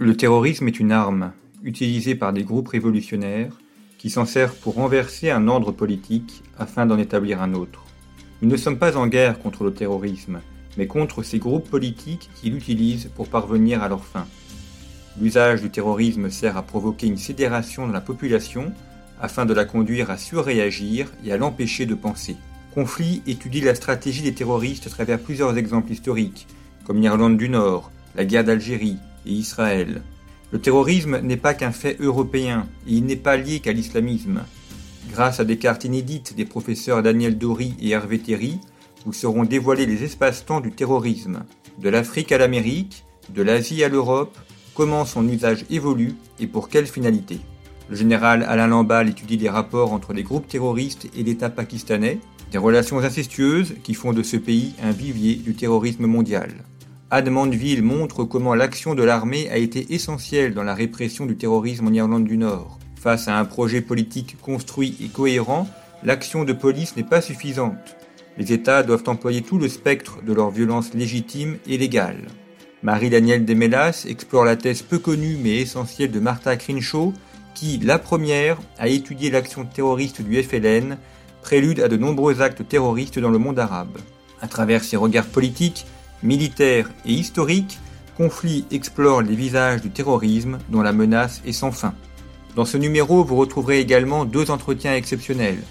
Le terrorisme est une arme utilisée par des groupes révolutionnaires qui s'en servent pour renverser un ordre politique afin d'en établir un autre. Nous ne sommes pas en guerre contre le terrorisme, mais contre ces groupes politiques qui l'utilisent pour parvenir à leurs fins. L'usage du terrorisme sert à provoquer une sidération dans la population afin de la conduire à surréagir et à l'empêcher de penser. Conflit étudie la stratégie des terroristes à travers plusieurs exemples historiques, comme l'Irlande du Nord, la guerre d'Algérie et Israël. Le terrorisme n'est pas qu'un fait européen et il n'est pas lié qu'à l'islamisme. Grâce à des cartes inédites des professeurs Daniel Dory et Hervé Théry, vous seront dévoilés les espaces-temps du terrorisme, de l'Afrique à l'Amérique, de l'Asie à l'Europe, comment son usage évolue et pour quelle finalité. Le général Alain Lambal étudie les rapports entre les groupes terroristes et l'État pakistanais, des relations incestueuses qui font de ce pays un vivier du terrorisme mondial. Ad Mandeville montre comment l'action de l'armée a été essentielle dans la répression du terrorisme en Irlande du Nord. Face à un projet politique construit et cohérent, l'action de police n'est pas suffisante. Les États doivent employer tout le spectre de leur violence légitime et légale. Marie-Danielle Desmélas explore la thèse peu connue mais essentielle de Martha Crenshaw, qui, la première, a étudié l'action terroriste du FLN, prélude à de nombreux actes terroristes dans le monde arabe. À travers ses regards politiques, militaires et historiques, Conflit explore les visages du terrorisme dont la menace est sans fin. Dans ce numéro, vous retrouverez également deux entretiens exceptionnels.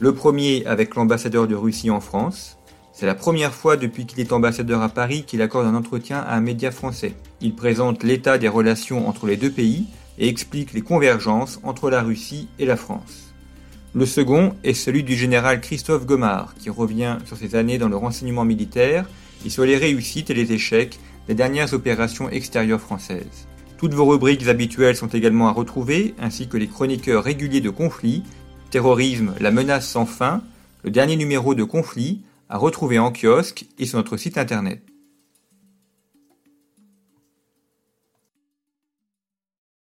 Le premier avec l'ambassadeur de Russie en France. C'est la première fois depuis qu'il est ambassadeur à Paris qu'il accorde un entretien à un média français. Il présente l'état des relations entre les deux pays et explique les convergences entre la Russie et la France. Le second est celui du général Christophe Gomard, qui revient sur ses années dans le renseignement militaire et sur les réussites et les échecs des dernières opérations extérieures françaises. Toutes vos rubriques habituelles sont également à retrouver, ainsi que les chroniqueurs réguliers de conflits, Terrorisme, la menace sans fin, le dernier numéro de conflit, à retrouver en kiosque et sur notre site internet.